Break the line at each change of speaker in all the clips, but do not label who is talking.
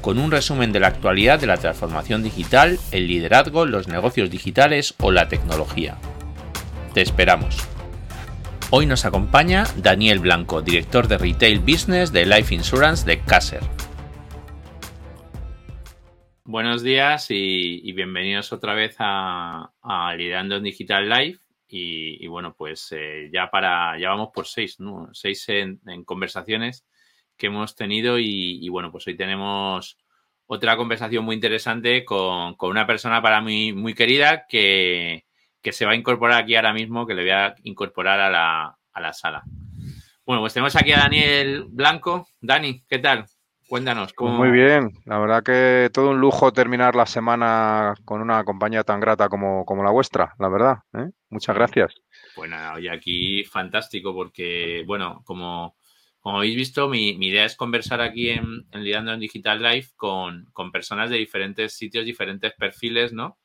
con un resumen de la actualidad de la transformación digital, el liderazgo, los negocios digitales o la tecnología. Te esperamos. Hoy nos acompaña Daniel Blanco, director de Retail Business de Life Insurance de Caser. Buenos días y, bienvenidos otra vez a, Liderando en Digital Live. Y, bueno, pues eh, ya para, ya vamos por seis. Seis en conversaciones que hemos tenido y, bueno, pues hoy tenemos otra conversación muy interesante con, una persona para mí muy querida que, se va a incorporar aquí ahora mismo, que le voy a incorporar a la, a la sala. Bueno, pues tenemos aquí a Daniel Blanco. Dani, ¿qué tal? Cuéntanos.
¿cómo... Muy bien, la verdad que todo un lujo terminar la semana con una compañía tan grata como, como la vuestra, la verdad. ¿eh? Muchas gracias.
Bueno, pues hoy aquí fantástico porque, bueno, como, como habéis visto, mi, idea es conversar aquí en, en Lidiando en Digital Live con, personas de diferentes sitios, diferentes perfiles, ¿no?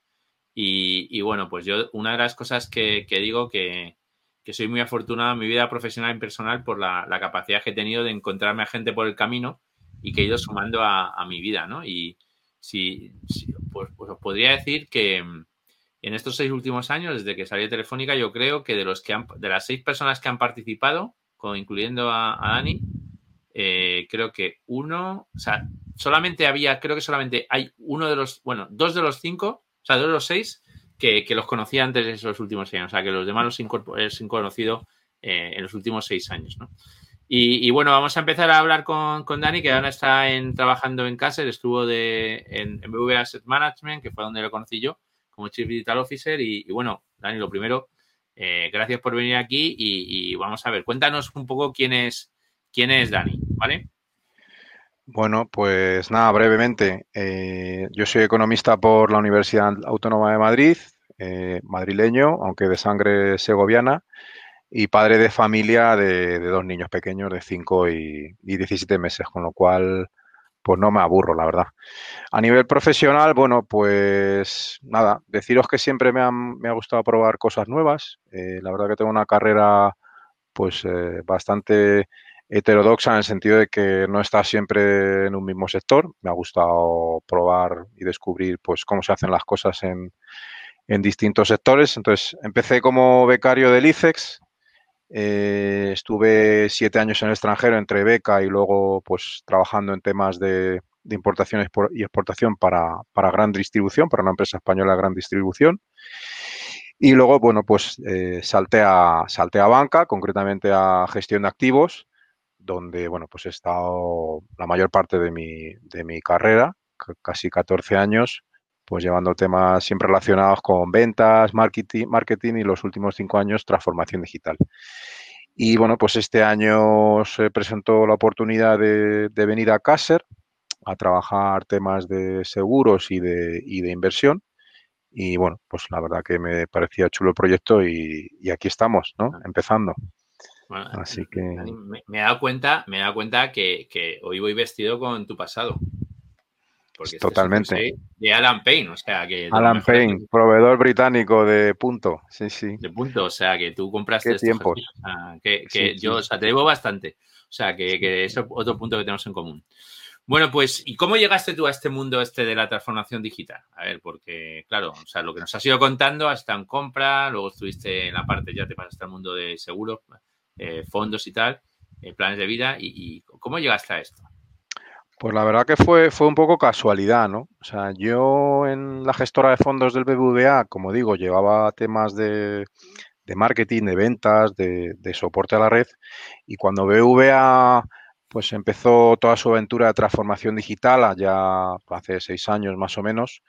Y, bueno, pues yo, una de las cosas que, digo que, soy muy afortunado en mi vida profesional y personal por la, capacidad que he tenido de encontrarme a gente por el camino y que he ido sumando a, mi vida, ¿no? Y si, pues, pues, os podría decir que en estos seis últimos años, desde que salí de Telefónica, yo creo que de los que de las seis personas que han participado, incluyendo a, Dani, eh, creo que uno, o sea, solamente había, creo que solamente hay uno de los, bueno, dos de los cinco, o sea, dos de los seis que, los conocía antes de esos últimos años, o sea, que los demás los he conocido eh, en los últimos seis años, ¿no? Y, bueno, vamos a empezar a hablar con, con Dani, que ahora está en, trabajando en Caser, estuvo de, en, en BV Asset Management, que fue donde lo conocí yo, como Chief Digital Officer. y bueno, Dani, lo primero, eh, gracias por venir aquí y, vamos a ver, cuéntanos un poco quién es, quién es Dani, ¿vale?
Bueno, pues nada, brevemente. Eh, yo soy economista por la Universidad Autónoma de Madrid, eh, madrileño, aunque de sangre segoviana, y padre de familia de, dos niños pequeños de 5 y, y 17 meses, con lo cual pues no me aburro, la verdad. A nivel profesional, bueno, pues nada, deciros que siempre me, ha gustado probar cosas nuevas. Eh, la verdad que tengo una carrera pues eh, bastante heterodoxa en el sentido de que no está siempre en un mismo sector. Me ha gustado probar y descubrir pues cómo se hacen las cosas en, en distintos sectores. Entonces, empecé como becario del ICEX, eh, estuve siete años en el extranjero entre beca y luego pues trabajando en temas de, importación y exportación para, gran distribución, para una empresa española de gran distribución. Y luego, bueno, pues eh, salté, a, salté a banca, concretamente a gestión de activos, donde, bueno, pues he estado la mayor parte de mi, de mi carrera, casi 14 años, pues llevando temas siempre relacionados con ventas, marketing, marketing y los últimos cinco años transformación digital. Y bueno, pues este año se presentó la oportunidad de, venir a Caser a trabajar temas de seguros y de, de, inversión. Y bueno, pues la verdad que me parecía chulo el proyecto y, aquí estamos, ¿no? Empezando.
Así que... Me, he dado cuenta, me he dado cuenta que, que hoy voy vestido con tu pasado.
Porque este Totalmente.
de Alan Payne, o sea que...
Alan Payne, proveedor británico de punto, sí, sí.
De punto, o sea que tú compraste...
¿Qué tiempos?
que, yo, o sea, te debo bastante. O sea que, que es otro punto que tenemos en común. Bueno, pues, ¿y cómo llegaste tú a este mundo este de la transformación digital? A ver, porque, claro, o sea, lo que nos has ido contando, hasta en compra, luego estuviste en la parte, ya te pasaste al mundo de seguros, eh, fondos y tal, eh, planes de vida, y, ¿cómo llegaste a esto?
Pues la verdad que fue, fue un poco casualidad, ¿no? O sea, yo en la gestora de fondos del BBVA, como digo, llevaba temas de, marketing, de ventas, de, soporte a la red. Y cuando BBVA pues empezó toda su aventura de transformación digital, allá hace seis años más o menos,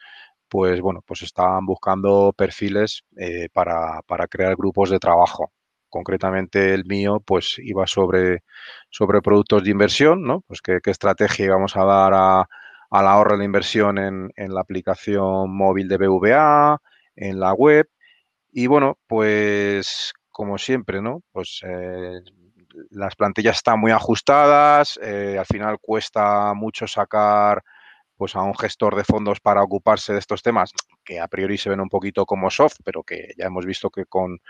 pues bueno, pues estaban buscando perfiles eh, para, para crear grupos de trabajo concretamente el mío, pues iba sobre, sobre productos de inversión, ¿no? Pues qué, estrategia íbamos a dar a, al ahorro de la inversión en, la aplicación móvil de BVA, en la web. Y bueno, pues como siempre, ¿no? Pues eh, las plantillas están muy ajustadas, eh, al final cuesta mucho sacar pues a un gestor de fondos para ocuparse de estos temas que a priori se ven un poquito como soft, pero que ya hemos visto que con,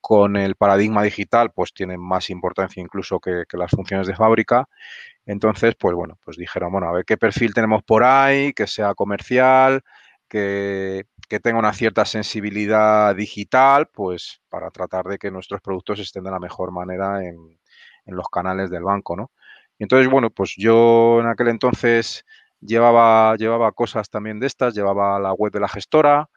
con el paradigma digital pues tienen más importancia incluso que, las funciones de fábrica. Entonces, pues bueno, pues dijeron, bueno, a ver qué perfil tenemos por ahí, que sea comercial, que, que, tenga una cierta sensibilidad digital, pues para tratar de que nuestros productos estén de la mejor manera en, en los canales del banco, ¿no? entonces, bueno, pues yo en aquel entonces llevaba, llevaba cosas también de estas, llevaba la web de la gestora,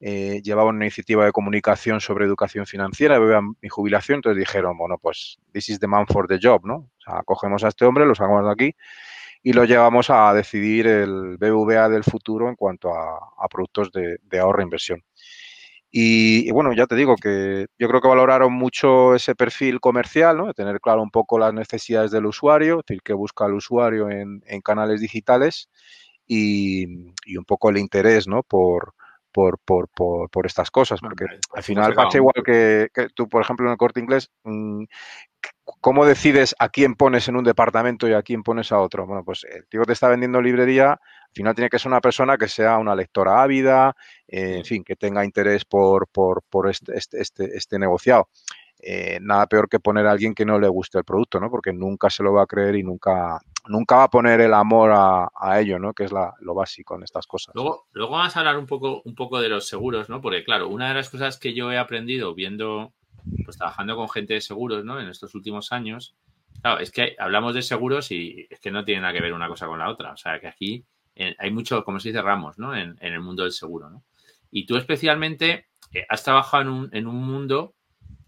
eh, llevaba una iniciativa de comunicación sobre educación financiera, mi jubilación, entonces dijeron, bueno, pues this is the man for the job, ¿no? O sea, cogemos a este hombre, lo sacamos de aquí y lo llevamos a decidir el BVA del futuro en cuanto a, productos de, ahorro e inversión. Y, bueno, ya te digo que yo creo que valoraron mucho ese perfil comercial, ¿no? de tener claro un poco las necesidades del usuario, es decir, qué busca el usuario en, canales digitales y, un poco el interés ¿no? por, por, por, por, estas cosas, porque al final pasa igual que, tú, por ejemplo, en el corte inglés, mm, ¿cómo decides a quién pones en un departamento y a quién pones a otro? Bueno, pues el tío que te está vendiendo librería, al final tiene que ser una persona que sea una lectora ávida, eh, en fin, que tenga interés por, por, por este, este, este, este negociado. Eh, nada peor que poner a alguien que no le guste el producto, ¿no? Porque nunca se lo va a creer y nunca, nunca va a poner el amor a, ello, ¿no? Que es lo básico en estas cosas.
Luego, vamos a hablar un poco, un poco de los seguros, ¿no? Porque, claro, una de las cosas que yo he aprendido viendo, pues trabajando con gente de seguros, ¿no? En estos últimos años, claro, es que hablamos de seguros y es que no tiene nada que ver una cosa con la otra. O sea, que aquí eh, hay mucho, como se dice, ramos, ¿no? En, el mundo del seguro, ¿no? Y tú especialmente eh, has trabajado en un, en un mundo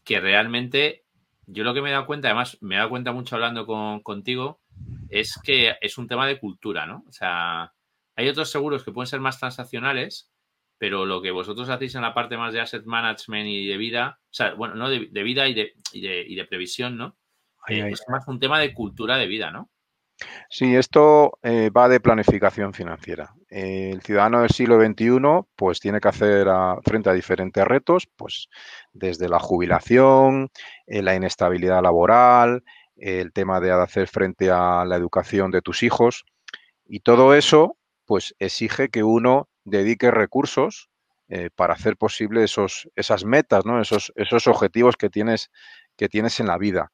que realmente yo lo que me he dado cuenta, además me he dado cuenta mucho hablando contigo, es que es un tema de cultura, ¿no? O sea, hay otros seguros que pueden ser más transaccionales, pero lo que vosotros hacéis en la parte más de asset management y de vida, o sea, bueno, no de, vida y de, y de, previsión, ¿no? Eh, es más un tema de cultura de vida, ¿no?
Sí, esto eh, va de planificación financiera. el ciudadano del siglo XXI pues tiene que hacer frente a diferentes retos, pues desde la jubilación, eh, la inestabilidad laboral, el tema de hacer frente a la educación de tus hijos y todo eso pues exige que uno dedique recursos eh, para hacer posible esos, esas metas, ¿no? esos, esos objetivos que tienes, que tienes en la vida.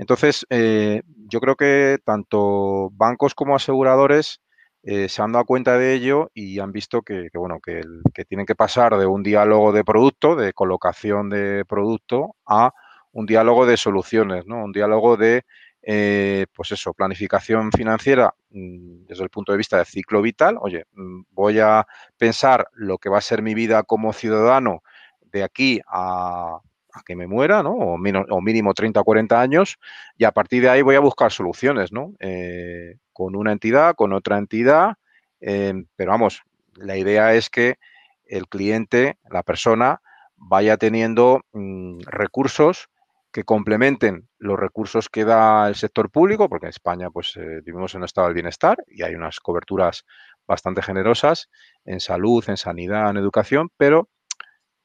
Entonces, eh, yo creo que tanto bancos como aseguradores eh, se han dado cuenta de ello y han visto que, bueno, que, tienen que pasar de un diálogo de producto, de colocación de producto, a un diálogo de soluciones, ¿no? Un diálogo de, eh, pues eso, planificación financiera mm, desde el punto de vista del ciclo vital. Oye, mm, voy a pensar lo que va a ser mi vida como ciudadano de aquí a a que me muera, ¿no? O, mínimo 30 o 40 años, y a partir de ahí voy a buscar soluciones, ¿no? Eh, con una entidad, con otra entidad, em, pero vamos, la idea es que el cliente, la persona, vaya teniendo mm, recursos que complementen los recursos que da el sector público, porque en España pues eh, vivimos en un estado del bienestar y hay unas coberturas bastante generosas en salud, en sanidad, en educación, pero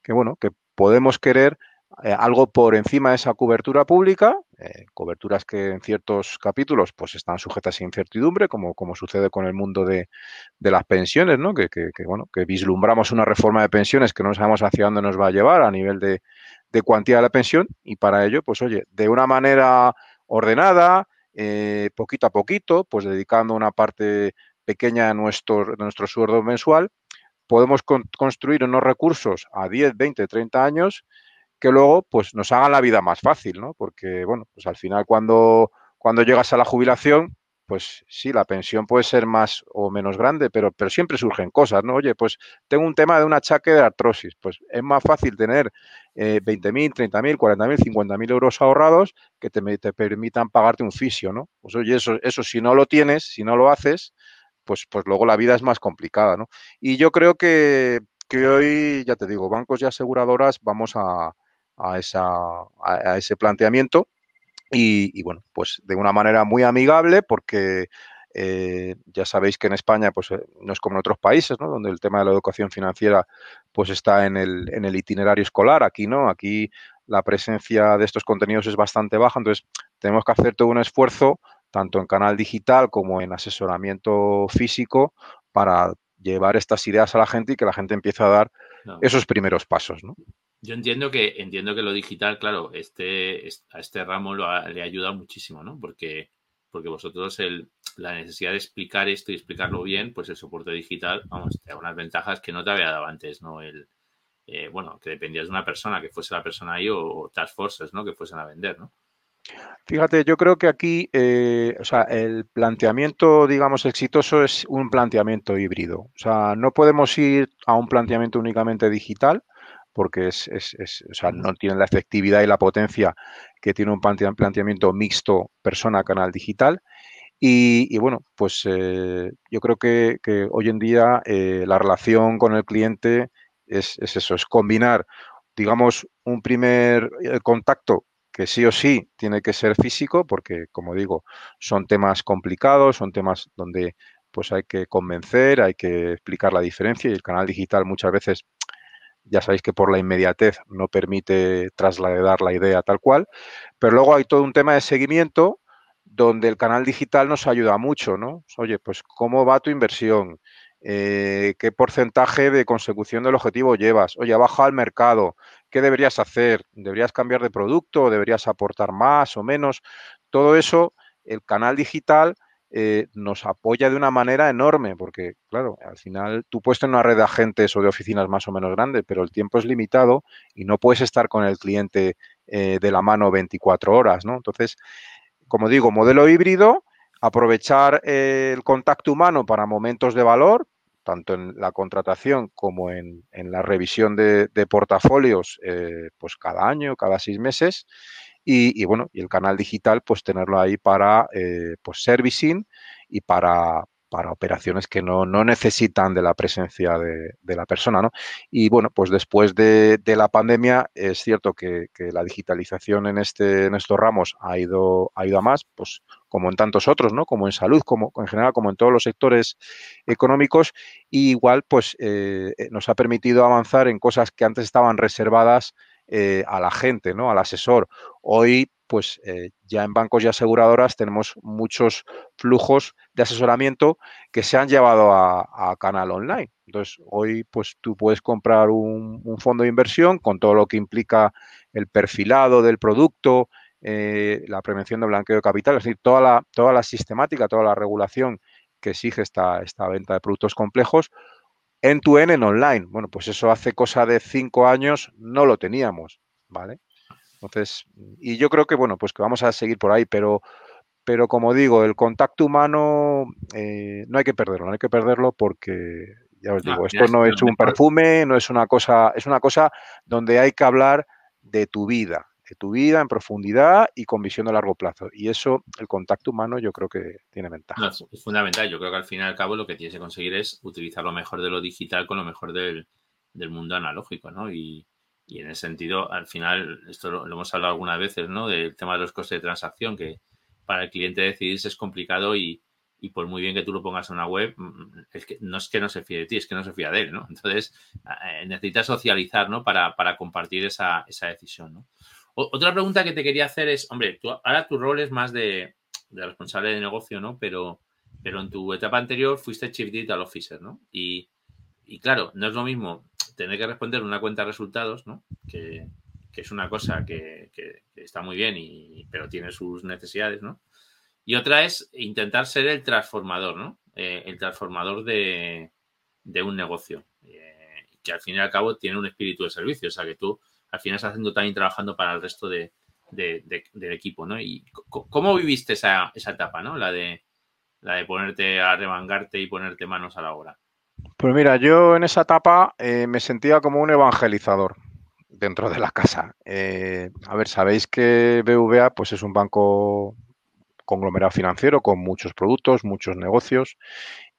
que bueno, que podemos querer eh, algo por encima de esa cobertura pública, eh, coberturas que en ciertos capítulos pues están sujetas a incertidumbre, como, como sucede con el mundo de, las pensiones, ¿no? Que, bueno, que vislumbramos una reforma de pensiones que no sabemos hacia dónde nos va a llevar a nivel de, cuantía de la pensión y para ello, pues oye, de una manera ordenada, eh, poquito a poquito, pues dedicando una parte pequeña de nuestro, de nuestro sueldo mensual, podemos construir unos recursos a 10, 20, 30 años que luego pues nos hagan la vida más fácil, ¿no? Porque, bueno, pues al final cuando, cuando llegas a la jubilación, pues sí, la pensión puede ser más o menos grande, pero, pero siempre surgen cosas, ¿no? Oye, pues tengo un tema de un achaque de artrosis, pues es más fácil tener eh, 20.000, 30.000, 40.000, 50.000 euros ahorrados que te, te, permitan pagarte un fisio, ¿no? Pues oye, eso, eso si no lo tienes, si no lo haces, pues, pues luego la vida es más complicada, ¿no? Y yo creo que, que hoy, ya te digo, bancos y aseguradoras vamos a, a, esa, a, ese planteamiento y, bueno, pues de una manera muy amigable porque eh, ya sabéis que en España pues, eh, no es como en otros países, ¿no? donde el tema de la educación financiera pues, está en el, en el itinerario escolar. Aquí no, aquí la presencia de estos contenidos es bastante baja, entonces tenemos que hacer todo un esfuerzo, tanto en canal digital como en asesoramiento físico, para llevar estas ideas a la gente y que la gente empiece a dar esos primeros pasos. ¿no?
Yo entiendo que, entiendo que lo digital, claro, este, a este ramo le ayuda muchísimo, ¿no? Porque, porque vosotros el, la necesidad de explicar esto y explicarlo bien, pues el soporte digital, vamos, te da unas ventajas que no te había dado antes, ¿no? El, eh, bueno, que dependías de una persona, que fuese la persona ahí o, task forces, ¿no? Que fuesen a vender, ¿no?
Fíjate, yo creo que aquí, eh, o sea, el planteamiento, digamos, exitoso es un planteamiento híbrido. O sea, no podemos ir a un planteamiento únicamente digital, porque es, o sea, no tiene la efectividad y la potencia que tiene un planteamiento mixto persona-canal digital. Y, bueno, pues eh, yo creo que, hoy en día eh, la relación con el cliente es, eso, es combinar, digamos, un primer eh, contacto que sí o sí tiene que ser físico, porque como digo, son temas complicados, son temas donde pues hay que convencer, hay que explicar la diferencia y el canal digital muchas veces ya sabéis que por la inmediatez no permite trasladar la idea tal cual, pero luego hay todo un tema de seguimiento donde el canal digital nos ayuda mucho, ¿no? Oye, pues cómo va tu inversión, eh, qué porcentaje de consecución del objetivo llevas, oye, ha bajado el mercado, ¿qué deberías hacer? ¿Deberías cambiar de producto? ¿Deberías aportar más o menos? Todo eso, el canal digital eh, nos apoya de una manera enorme, porque, claro, al final tú puedes tener una red de agentes o de oficinas más o menos grande, pero el tiempo es limitado y no puedes estar con el cliente eh, de la mano 24 horas, ¿no? Entonces, como digo, modelo híbrido, aprovechar eh, el contacto humano para momentos de valor, tanto en la contratación como en, la revisión de, portafolios, pues cada año, cada seis meses, y, bueno, y el canal digital, pues tenerlo ahí para eh, pues servicing y para, para operaciones que no, necesitan de la presencia de, la persona, ¿no? Y bueno, pues después de, la pandemia es cierto que, la digitalización en, este, en estos ramos ha ido, ha ido a más, pues como en tantos otros, ¿no? Como en salud, como en general, como en todos los sectores económicos, y igual pues eh, nos ha permitido avanzar en cosas que antes estaban reservadas eh, a la gente, ¿no? Al asesor. Hoy, pues eh, ya en bancos y aseguradoras tenemos muchos flujos de asesoramiento que se han llevado a, canal online. Entonces, hoy, pues tú puedes comprar un, fondo de inversión con todo lo que implica el perfilado del producto, eh, la prevención de blanqueo de capital, es decir, toda la, toda la sistemática, toda la regulación que exige esta, esta venta de productos complejos, en tu N en online. Bueno, pues eso hace cosa de cinco años no lo teníamos, ¿vale? Entonces, y yo creo que, bueno, pues que vamos a seguir por ahí, pero, pero como digo, el contacto humano eh, no hay que perderlo, no hay que perderlo porque, ya os digo, esto no es un perfume, no es una cosa, es una cosa donde hay que hablar de tu vida, de tu vida en profundidad y con visión a largo plazo. Y eso, el contacto humano, yo creo que tiene ventaja.
es fundamental. Yo creo que al fin y al cabo lo que tienes que conseguir es utilizar lo mejor de lo digital con lo mejor del, mundo analógico, ¿no? Y, en ese sentido, al final, esto lo, hemos hablado algunas veces, ¿no? Del tema de los costes de transacción, que para el cliente decidirse es complicado y, por muy bien que tú lo pongas en una web, mm, es que no es que no se fíe de ti, es que no se fía de él, ¿no? Entonces, eh, necesitas socializar, ¿no? Para, para compartir esa, esa decisión, ¿no? Otra pregunta que te quería hacer es, hombre, ahora tu rol es más de, responsable de negocio, ¿no? Pero, pero en tu etapa anterior fuiste Chief Digital Officer, ¿no? Y, claro, no es lo mismo tener que responder una cuenta de resultados, ¿no? Que, es una cosa que, está muy bien, y, pero tiene sus necesidades, ¿no? Y otra es intentar ser el transformador, ¿no? Eh, el transformador de, un negocio, eh, que al fin y al cabo tiene un espíritu de servicio, o sea, que tú al final estás haciendo también trabajando para el resto de, del equipo, ¿no? ¿Y cómo viviste esa, etapa, ¿no? La de, la de ponerte a remangarte y ponerte manos a la obra.
Pues mira, yo en esa etapa eh, me sentía como un evangelizador dentro de la casa. Eh, a ver, sabéis que BVA pues es un banco conglomerado financiero con muchos productos, muchos negocios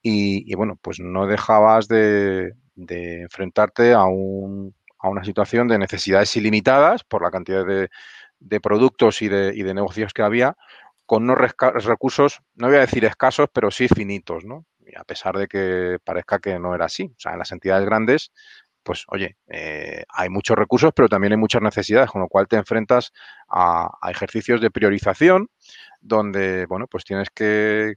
y, bueno, pues no dejabas de enfrentarte a un a una situación de necesidades ilimitadas por la cantidad de, productos y de, negocios que había, con unos recursos, no voy a decir escasos, pero sí finitos, ¿no? a pesar de que parezca que no era así. O sea, en las entidades grandes, pues oye, eh, hay muchos recursos, pero también hay muchas necesidades, con lo cual te enfrentas a, ejercicios de priorización donde, bueno, pues tienes que,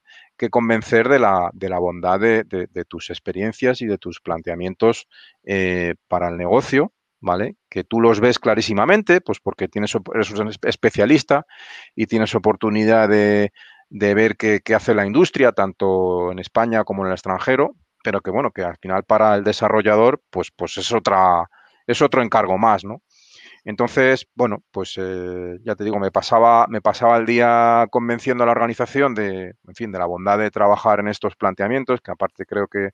convencer de la, de la bondad de, tus experiencias y de tus planteamientos eh, para el negocio, ¿vale? Que tú los ves clarísimamente, pues porque tienes, eres un especialista y tienes oportunidad de, de ver qué, hace la industria, tanto en España como en el extranjero, pero que bueno, que al final para el desarrollador, pues, pues es otra, es otro encargo más, ¿no? Entonces, bueno, pues eh, ya te digo, me pasaba, me pasaba el día convenciendo a la organización de, en fin, de la bondad de trabajar en estos planteamientos, que aparte creo que,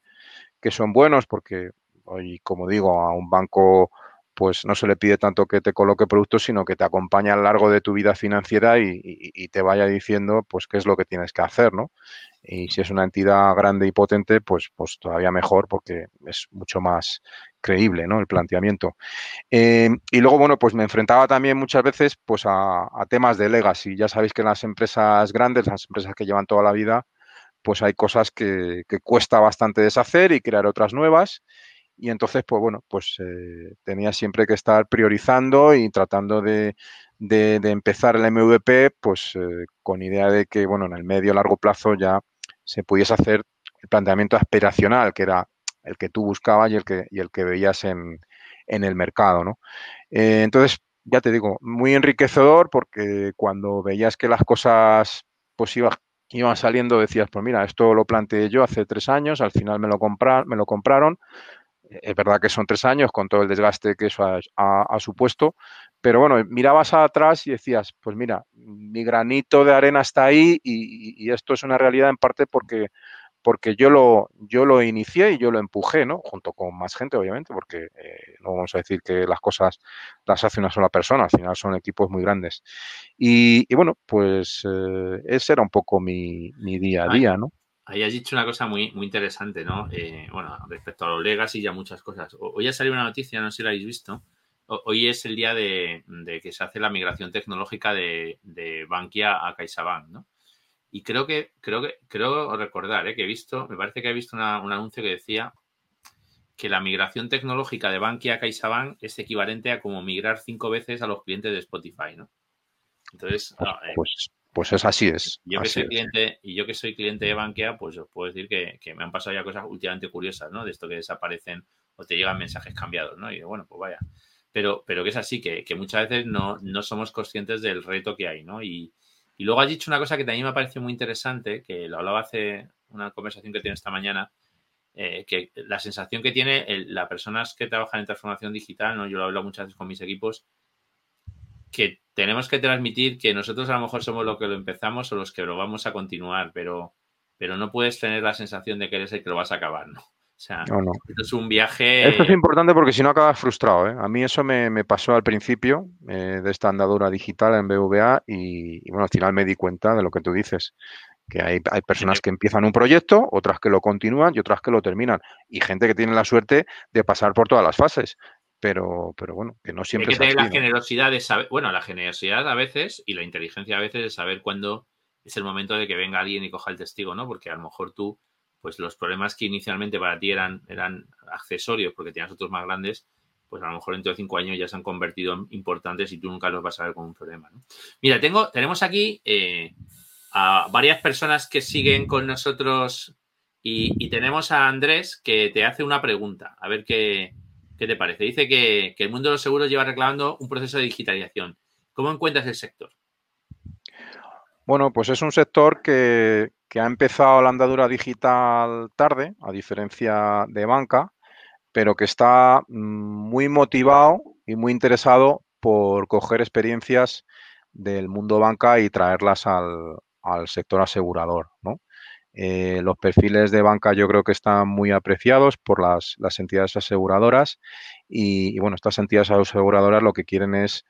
que son buenos, porque hoy, como digo, a un banco pues no se le pide tanto que te coloque productos, sino que te acompañe a lo largo de tu vida financiera y, te vaya diciendo pues qué es lo que tienes que hacer, ¿no? Y si es una entidad grande y potente, pues, pues todavía mejor porque es mucho más creíble, ¿no? El planteamiento. Eh, y luego, bueno, pues me enfrentaba también muchas veces pues a, temas de legacy. Ya sabéis que en las empresas grandes, las empresas que llevan toda la vida, pues hay cosas que, cuesta bastante deshacer y crear otras nuevas y entonces, pues bueno, pues eh, tenía siempre que estar priorizando y tratando de, empezar el MVP, pues eh, con idea de que, bueno, en el medio largo plazo ya se pudiese hacer el planteamiento aspiracional, que era el que tú buscabas y el que, y el que veías en, el mercado, ¿no? Eh, entonces, ya te digo, muy enriquecedor porque cuando veías que las cosas pues iban saliendo, decías, pues mira, esto lo planteé yo hace tres años, al final me lo, me lo compraron, es verdad que son tres años con todo el desgaste que eso ha, supuesto, pero bueno, mirabas atrás y decías, pues mira, mi granito de arena está ahí y, esto es una realidad en parte porque, porque yo, lo, yo lo inicié y yo lo empujé, ¿no? Junto con más gente, obviamente, porque eh, no vamos a decir que las cosas las hace una sola persona, al final son equipos muy grandes. Y, bueno, pues eh, ese era un poco mi, mi día a día, ¿no?
Ahí has dicho una cosa muy, muy interesante, ¿no? Eh, bueno, respecto a los legacy y a muchas cosas. Hoy ha salido una noticia, no sé si la habéis visto. Hoy es el día de, que se hace la migración tecnológica de, Bankia a CaixaBank, ¿no? Y creo que, creo que, creo recordar, ¿eh? que he visto, me parece que he visto un anuncio que decía que la migración tecnológica de Bankia a CaixaBank es equivalente a como migrar cinco veces a los clientes de Spotify, ¿no?
Entonces, eh, pues, pues es así es.
Yo que soy cliente, y yo que soy cliente de Bankia, pues os puedo decir que, me han pasado ya cosas últimamente curiosas, ¿no? De esto que desaparecen o te llegan mensajes cambiados, ¿no? Y bueno, pues vaya. Pero, pero que es así, que, muchas veces no, no, somos conscientes del reto que hay, ¿no? Y, luego has dicho una cosa que también me parecido muy interesante, que lo hablaba hace una conversación que tiene esta mañana, eh, que la sensación que tiene las personas que trabajan en transformación digital, ¿no? Yo lo hablo muchas veces con mis equipos, que tenemos que transmitir que nosotros a lo mejor somos los que lo empezamos o los que lo vamos a continuar, pero, pero no puedes tener la sensación de que eres el que lo vas a acabar, ¿no? O sea, esto es un viaje.
Esto es importante porque si no acabas frustrado. ¿eh? A mí eso me, pasó al principio eh, de esta andadura digital en BVA y, bueno, al final me di cuenta de lo que tú dices. Que hay, hay personas que empiezan un proyecto, otras que lo continúan y otras que lo terminan. Y gente que tiene la suerte de pasar por todas las fases pero, pero bueno, que no siempre.
Hay que tener la generosidad de saber, bueno, la generosidad a veces y la inteligencia a veces de saber cuándo es el momento de que venga alguien y coja el testigo, ¿no? Porque a lo mejor tú, pues los problemas que inicialmente para ti eran, eran accesorios porque tenías otros más grandes, pues a lo mejor dentro de cinco años ya se han convertido en importantes y tú nunca los vas a ver como un problema, ¿no? Mira, tengo, tenemos aquí eh, a varias personas que siguen con nosotros y, y tenemos a Andrés que te hace una pregunta, a ver qué ¿Qué te parece? Dice que, el mundo de los seguros lleva reclamando un proceso de digitalización. ¿Cómo encuentras el sector?
Bueno, pues es un sector que, ha empezado la andadura digital tarde, a diferencia de banca, pero que está mm, muy motivado y muy interesado por coger experiencias del mundo banca y traerlas al, sector asegurador. Eh, los perfiles de banca yo creo que están muy apreciados por las, entidades aseguradoras y, bueno, estas entidades aseguradoras lo que quieren es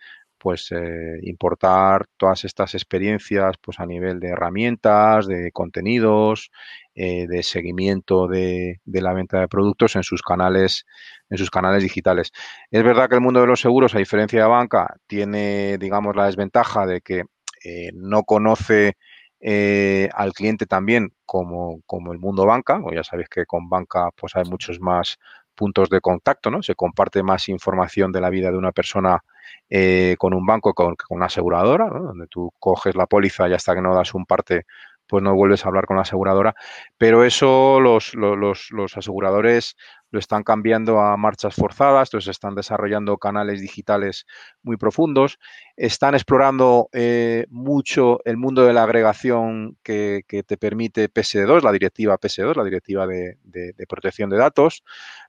pues eh, importar todas estas experiencias pues a nivel de herramientas, de contenidos, eh, de seguimiento de, de, la venta de productos en sus canales, en sus canales digitales. Es verdad que el mundo de los seguros, a diferencia de banca, tiene, digamos, la desventaja de que no conoce eh, al cliente también como, como, el mundo banca, o ya sabéis que con banca pues hay muchos más puntos de contacto, ¿no? Se comparte más información de la vida de una persona eh, con un banco, con, una aseguradora, donde tú coges la póliza y hasta que no das un parte, pues no vuelves a hablar con la aseguradora. Pero eso los, los, los aseguradores lo están cambiando a marchas forzadas, entonces están desarrollando canales digitales muy profundos, están explorando eh, mucho el mundo de la agregación que, te permite PSD2, la directiva PSD2, la directiva de, protección de datos,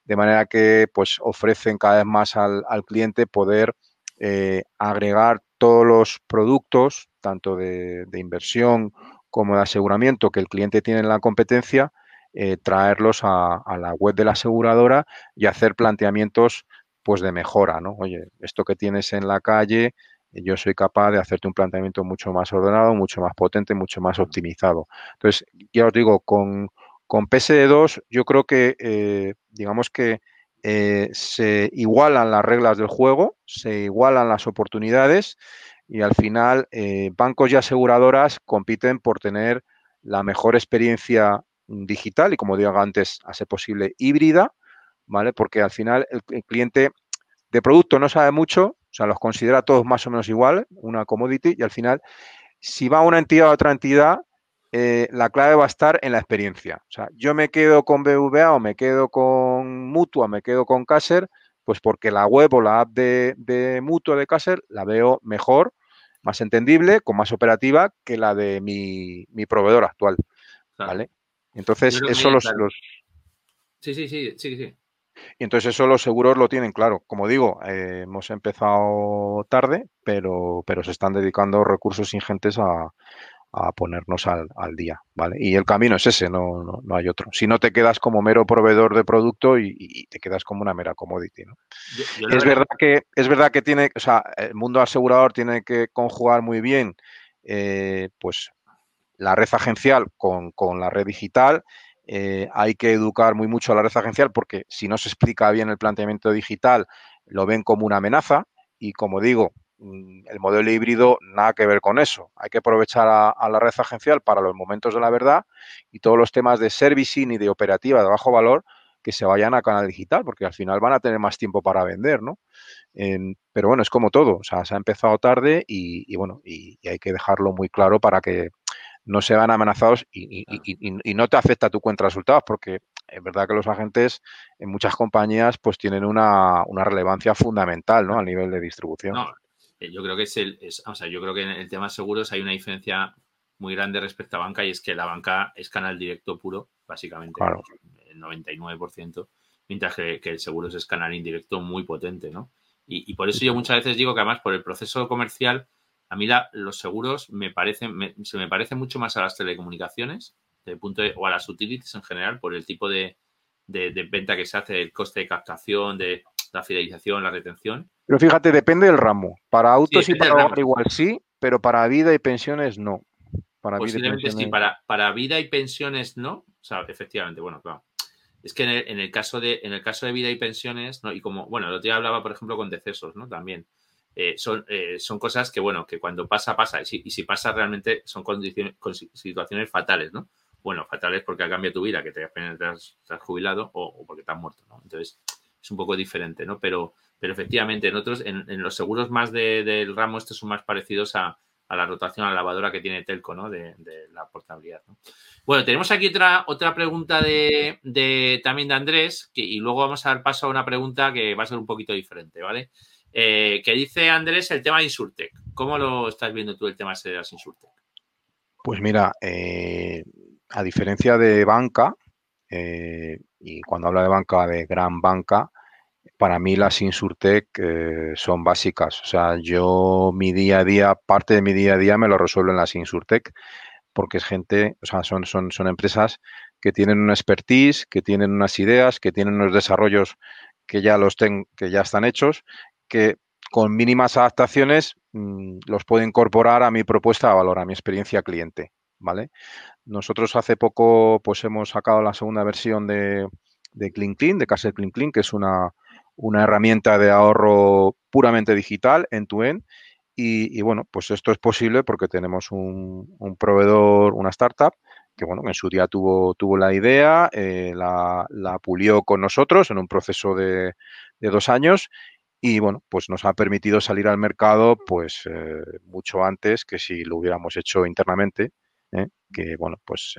de manera que pues ofrecen cada vez más al cliente poder eh, agregar todos los productos, tanto de, de inversión como de aseguramiento que el cliente tiene en la competencia, eh, traerlos a, a, la web de la aseguradora y hacer planteamientos pues de mejora, ¿no? Oye, esto que tienes en la calle, yo soy capaz de hacerte un planteamiento mucho más ordenado, mucho más potente, mucho más optimizado. Entonces, ya os digo, con, con PSD2 yo creo que, eh, digamos que eh, se igualan las reglas del juego, se igualan las oportunidades y al final eh, bancos y aseguradoras compiten por tener la mejor experiencia digital y como digo antes, a ser posible híbrida, ¿vale? Porque al final el, el, cliente de producto no sabe mucho, o sea, los considera todos más o menos igual, una commodity, y al final, si va una entidad a otra entidad, eh, la clave va a estar en la experiencia. O sea, yo me quedo con BVA o me quedo con Mutua, me quedo con Caser, pues porque la web o la app de, de Mutua de Caser la veo mejor, más entendible, con más operativa que la de mi, mi proveedor actual. Claro. ¿Vale? Entonces, eso los, claro. los,
Sí, sí, sí, sí, sí.
Y entonces eso los seguros lo tienen claro. Como digo, eh, hemos empezado tarde, pero, pero se están dedicando recursos ingentes a, a ponernos al, al, día, ¿vale? Y el camino es ese, no, no, no, hay otro. Si no te quedas como mero proveedor de producto y, y te quedas como una mera commodity, ¿no? Yo, yo es, verdad que, es verdad que tiene, o sea, el mundo asegurador tiene que conjugar muy bien, eh, pues, la red agencial con, con la red digital eh, hay que educar muy mucho a la red agencial porque si no se explica bien el planteamiento digital, lo ven como una amenaza y como digo, el modelo híbrido nada que ver con eso. Hay que aprovechar a, a, la red agencial para los momentos de la verdad y todos los temas de servicing y de operativa de bajo valor que se vayan a canal digital, porque al final van a tener más tiempo para vender, ¿no? Eh, pero bueno, es como todo, o sea, se ha empezado tarde y, y bueno, y, y, hay que dejarlo muy claro para que no se van amenazados y, y, y, y, no te afecta tu cuenta de resultados, porque es verdad que los agentes en muchas compañías pues tienen una, una relevancia fundamental ¿no? a nivel de distribución.
No, yo creo que es el, es, o sea, yo creo que en el tema de seguros hay una diferencia muy grande respecto a banca y es que la banca es canal directo puro, básicamente, claro. el 99%, mientras que, que, el seguro es canal indirecto muy potente, ¿no? Y, y por eso yo muchas veces digo que además por el proceso comercial a mí la, los seguros me parecen, me, se me parece mucho más a las telecomunicaciones de punto de, o a las utilities en general por el tipo de, de, de, venta que se hace, el coste de captación, de la fidelización, la retención.
Pero fíjate, depende del ramo. Para autos sí, y para hogar igual sí, pero para vida y pensiones no.
Para Posiblemente vida y pensiones... sí, para, para vida y pensiones no. O sea, efectivamente, bueno, claro. Es que en el, en el, caso, de, en el caso de vida y pensiones, ¿no? y como, bueno, el otro día hablaba, por ejemplo, con decesos, ¿no? También eh, son, eh, son cosas que, bueno, que cuando pasa, pasa. Y si, y si pasa realmente son condiciones, con situaciones fatales, ¿no? Bueno, fatales porque ha cambiado tu vida, que te has, te has, te has jubilado o, o, porque te has muerto, ¿no? Entonces, es un poco diferente, ¿no? Pero, pero efectivamente, en otros, en, los seguros más de, del ramo, estos son más parecidos a, la rotación, a la lavadora que tiene Telco, ¿no? De, la portabilidad, ¿no? Bueno, tenemos aquí otra, otra pregunta de, también de Andrés, y luego vamos a dar paso a una pregunta que va a ser un poquito diferente, ¿vale? Eh, que dice Andrés el tema de Insurtech. ¿Cómo lo estás viendo tú el tema de las Insurtech?
Pues mira, eh, a diferencia de banca, eh, y cuando habla de banca, de gran banca, para mí las Insurtech eh, son básicas. O sea, yo mi día a día, parte de mi día a día me lo resuelvo en las Insurtech, porque es gente, o sea, son, son, son empresas que tienen una expertise, que tienen unas ideas, que tienen unos desarrollos que ya los ten, que ya están hechos que con mínimas adaptaciones mmm, los puedo incorporar a mi propuesta de valor, a mi experiencia cliente, ¿vale? Nosotros hace poco pues hemos sacado la segunda versión de, de Clean, de Castle Clean Clean, que es una, una herramienta de ahorro puramente digital, en tu end, Y, bueno, pues esto es posible porque tenemos un, proveedor, una startup, que bueno, en su día tuvo, tuvo la idea, eh, la, pulió con nosotros en un proceso de, dos años y bueno, pues nos ha permitido salir al mercado pues eh, mucho antes que si lo hubiéramos hecho internamente, ¿eh? que bueno, pues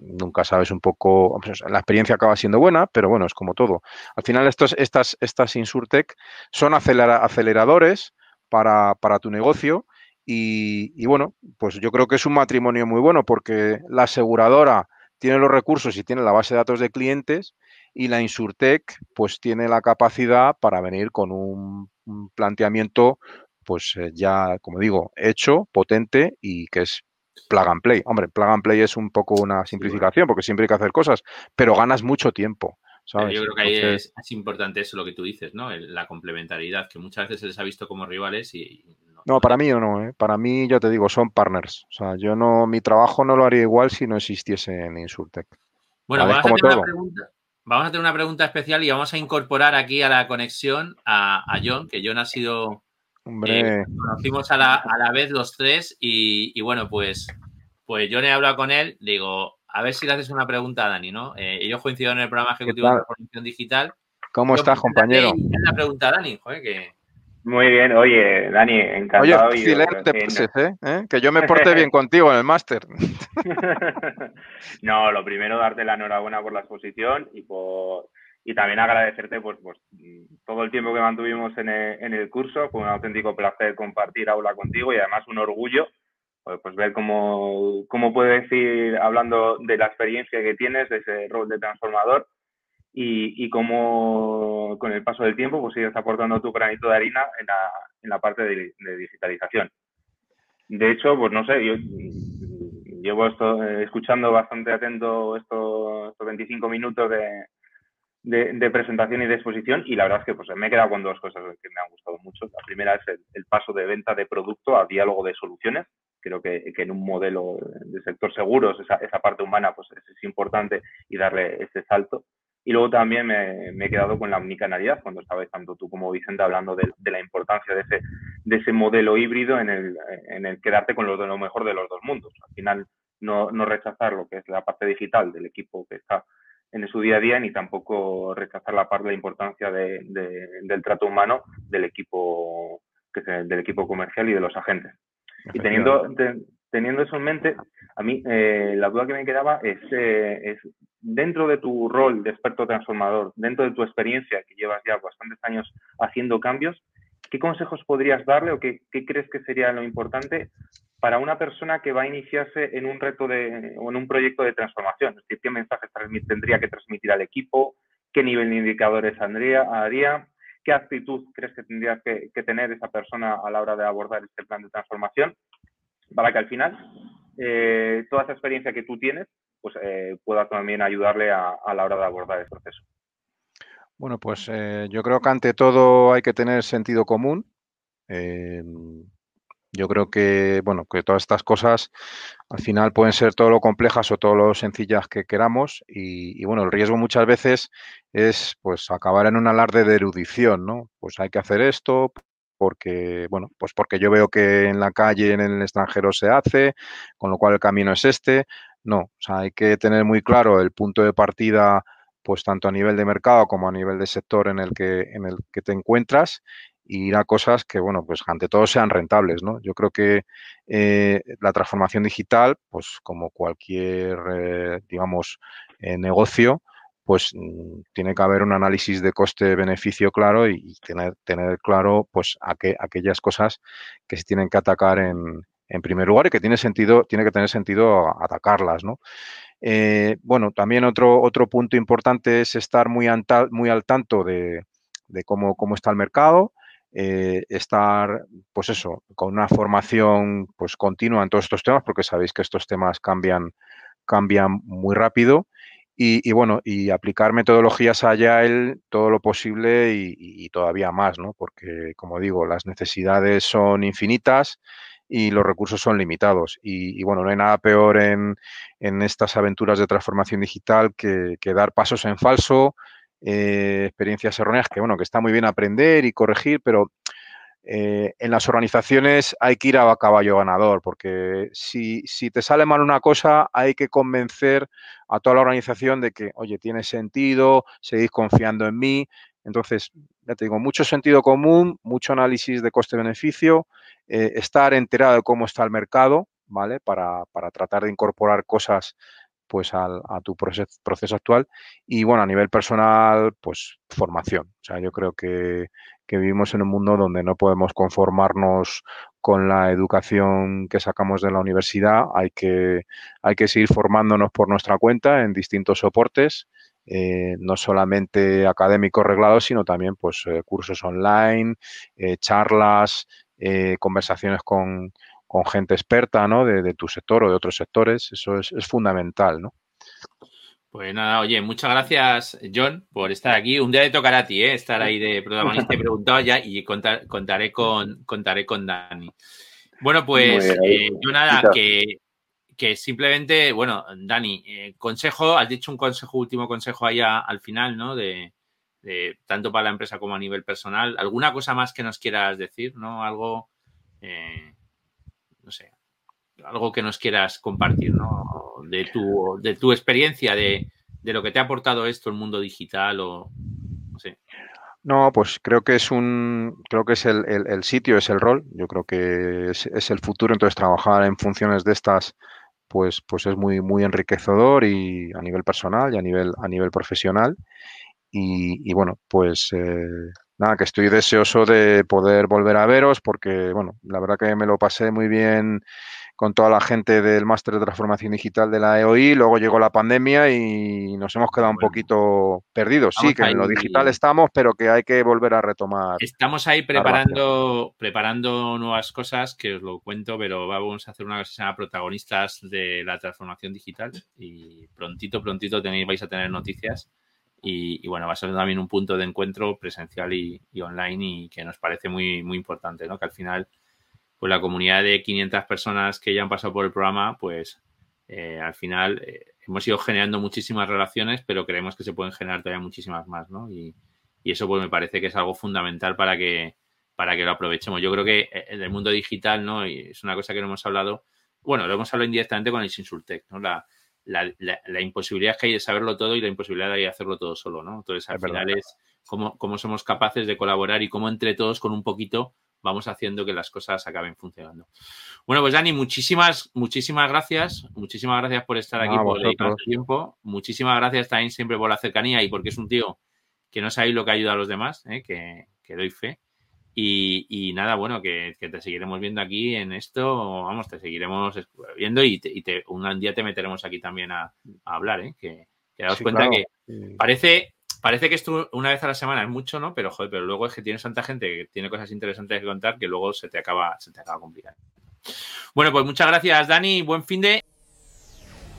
nunca sabes un poco, la experiencia acaba siendo buena, pero bueno, es como todo. Al final estos, estas, estas Insurtech son aceleradores para, tu negocio y, bueno, pues yo creo que es un matrimonio muy bueno porque la aseguradora tiene los recursos y tiene la base de datos de clientes y la Insurtech pues tiene la capacidad para venir con un, planteamiento pues eh, ya, como digo, hecho, potente y que es plug and play. Hombre, plug and play es un poco una simplificación porque siempre hay que hacer cosas, pero ganas mucho tiempo. Yo
creo que ahí es, importante eso lo que tú dices, ¿no? La complementariedad, que muchas veces se les ha visto como rivales y...
No, para mí no, ¿eh? Para mí, ya te digo, son partners. O sea, yo no, mi trabajo no lo haría igual si no existiese en Insurtech.
Bueno, vamos, a tener una pregunta, vamos a tener una pregunta especial y vamos a incorporar aquí a la conexión a, John, que John ha sido... Hombre. Eh, conocimos a la, a la, vez los tres y, y bueno, pues, pues John he hablado con él, digo, a ver si le haces una pregunta a Dani, ¿no? Eh, ellos coincidieron en el programa ejecutivo de transformación digital.
¿Cómo estás, compañero?
La pregunta a Dani, joder, que...
Muy bien, oye, Dani, encantado.
Oye, excelente, ¿eh? ¿eh? que yo me porte bien contigo en el máster.
no, lo primero, darte la enhorabuena por la exposición y por y también agradecerte pues, pues todo el tiempo que mantuvimos en el, en el curso. Fue un auténtico placer compartir aula contigo y además un orgullo pues, pues ver cómo, cómo puedes ir hablando de la experiencia que tienes, de ese rol de transformador y, cómo con el paso del tiempo pues sigues aportando tu granito de harina en la, en la parte de, digitalización. De hecho, pues no sé, yo llevo eh, escuchando bastante atento estos, estos 25 minutos de, de, presentación y de exposición y la verdad es que pues, me he quedado con dos cosas que me han gustado mucho. La primera es el paso de venta de producto a diálogo de soluciones creo que, en un modelo de sector seguros esa, esa parte humana pues es, importante y darle ese salto. Y luego también me, he quedado con la omnicanalidad, cuando estabais tanto tú como Vicente hablando de, la importancia de ese, de ese modelo híbrido en el, en el quedarte con lo, lo mejor de los dos mundos. Al final, no, no rechazar lo que es la parte digital del equipo que está en su día a día, ni tampoco rechazar la parte de la importancia de, del trato humano del equipo, que del equipo comercial y de los agentes. Y teniendo, teniendo eso en mente, a mí eh, la duda que me quedaba es, eh, es, dentro de tu rol de experto transformador, dentro de tu experiencia, que llevas ya bastantes años haciendo cambios, ¿qué consejos podrías darle o qué, qué crees que sería lo importante para una persona que va a iniciarse en un reto de, o en un proyecto de transformación? Es decir, ¿qué mensajes tendría que transmitir al equipo? ¿Qué nivel de indicadores haría? ¿Qué actitud crees que tendría que, tener esa persona a la hora de abordar este plan de transformación para que al final eh, toda esa experiencia que tú tienes pues eh, pueda también ayudarle a, la hora de abordar el proceso?
Bueno, pues eh, yo creo que ante todo hay que tener sentido común. Yo creo que, bueno, que todas estas cosas al final pueden ser todo lo complejas o todo lo sencillas que queramos y, bueno, el riesgo muchas veces es pues acabar en un alarde de erudición, ¿no? Pues hay que hacer esto porque, bueno, pues porque yo veo que en la calle, en el extranjero se hace, con lo cual el camino es este. No, o sea, hay que tener muy claro el punto de partida pues tanto a nivel de mercado como a nivel de sector en el que, en el que te encuentras y ir a cosas que, bueno, pues ante todo sean rentables, ¿no? Yo creo que eh, la transformación digital, pues como cualquier, eh, digamos, eh, negocio, pues mm, tiene que haber un análisis de coste-beneficio claro y, tener, tener claro, pues, aquellas cosas que se tienen que atacar en, en primer lugar y que tiene sentido, tiene que tener sentido atacarlas, ¿no? bueno, también otro, otro punto importante es estar muy, muy al tanto de, de cómo, cómo, está el mercado, eh, estar, pues eso, con una formación pues continua en todos estos temas, porque sabéis que estos temas cambian, cambian muy rápido. Y, bueno, y aplicar metodologías el todo lo posible y, todavía más, ¿no? Porque, como digo, las necesidades son infinitas y los recursos son limitados. Y, bueno, no hay nada peor en, en estas aventuras de transformación digital que, dar pasos en falso, eh, experiencias erróneas que, bueno, que está muy bien aprender y corregir, pero eh, en las organizaciones hay que ir a caballo ganador, porque si, si, te sale mal una cosa, hay que convencer a toda la organización de que, oye, tiene sentido, seguís confiando en mí. Entonces, ya te digo, mucho sentido común, mucho análisis de coste-beneficio, eh, estar enterado de cómo está el mercado, ¿vale? Para, para tratar de incorporar cosas pues al, a tu proceso, proceso, actual y bueno, a nivel personal, pues formación. O sea, yo creo que, que vivimos en un mundo donde no podemos conformarnos con la educación que sacamos de la universidad, hay que, hay que seguir formándonos por nuestra cuenta en distintos soportes, eh, no solamente académicos reglados, sino también pues, eh, cursos online, eh, charlas, conversaciones con, con, gente experta ¿no? de, de, tu sector o de otros sectores, eso es, es fundamental. ¿no?
Pues nada, oye, muchas gracias, John, por estar aquí. Un día de tocar a ti, ¿eh? estar ahí de protagonista. He preguntado ya y contar, contaré, con, contaré con Dani. Bueno, pues eh, yo nada, que, que, simplemente, bueno, Dani, eh, consejo, has dicho un consejo, último consejo ahí a, al final, ¿no? De, de, tanto para la empresa como a nivel personal. ¿Alguna cosa más que nos quieras decir, ¿no? Algo, eh, no sé, algo que nos quieras compartir, ¿no? De tu, de tu experiencia, de, de, lo que te ha aportado esto, el mundo digital o no sé.
No, pues creo que es un, creo que es el, el, sitio, es el rol. Yo creo que es, es, el futuro. Entonces trabajar en funciones de estas, pues, pues es muy, muy enriquecedor y a nivel personal y a nivel, a nivel profesional. Y, y bueno, pues eh, nada, que estoy deseoso de poder volver a veros porque, bueno, la verdad que me lo pasé muy bien con toda la gente del máster de transformación digital de la EOI, luego llegó la pandemia y nos hemos quedado bueno, un poquito perdidos. Sí, que en lo digital estamos, pero que hay que volver a retomar.
Estamos ahí preparando, preparando nuevas cosas, que os lo cuento, pero vamos a hacer una cosa que se llama protagonistas de la transformación digital y prontito, prontito tenéis, vais a tener noticias. Y, bueno, va a ser también un punto de encuentro presencial y, online y que nos parece muy, muy importante, ¿no? Que al final pues la comunidad de 500 personas que ya han pasado por el programa, pues eh, al final eh, hemos ido generando muchísimas relaciones, pero creemos que se pueden generar todavía muchísimas más, ¿no? Y, y, eso pues me parece que es algo fundamental para que, para que lo aprovechemos. Yo creo que eh, en el mundo digital, ¿no? Y es una cosa que no hemos hablado, bueno, lo hemos hablado indirectamente con el Sinsultec, ¿no? La, la, la, la, imposibilidad que hay de saberlo todo y la imposibilidad de hacerlo todo solo, ¿no? Entonces, al es final verdad. es cómo, cómo somos capaces de colaborar y cómo entre todos con un poquito vamos haciendo que las cosas acaben funcionando. Bueno, pues Dani, muchísimas, muchísimas gracias. Muchísimas gracias por estar aquí, por dedicar tiempo. Muchísimas gracias también siempre por la cercanía y porque es un tío que no sabéis lo que ayuda a los demás, ¿eh? que, que, doy fe. Y, y nada, bueno, que, que, te seguiremos viendo aquí en esto, vamos, te seguiremos viendo y, te, y te, un día te meteremos aquí también a, a hablar, ¿eh? que, que daos sí, cuenta claro. que parece, parece que esto una vez a la semana es mucho, ¿no? Pero joder, pero luego es que tienes tanta gente que tiene cosas interesantes que contar que luego se te acaba, se te acaba complicando. Bueno, pues muchas gracias, Dani. Buen fin de.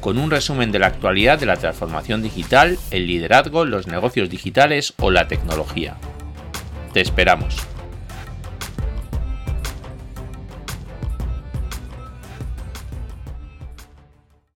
con un resumen de la actualidad de la transformación digital, el liderazgo, los negocios digitales o la tecnología. Te esperamos.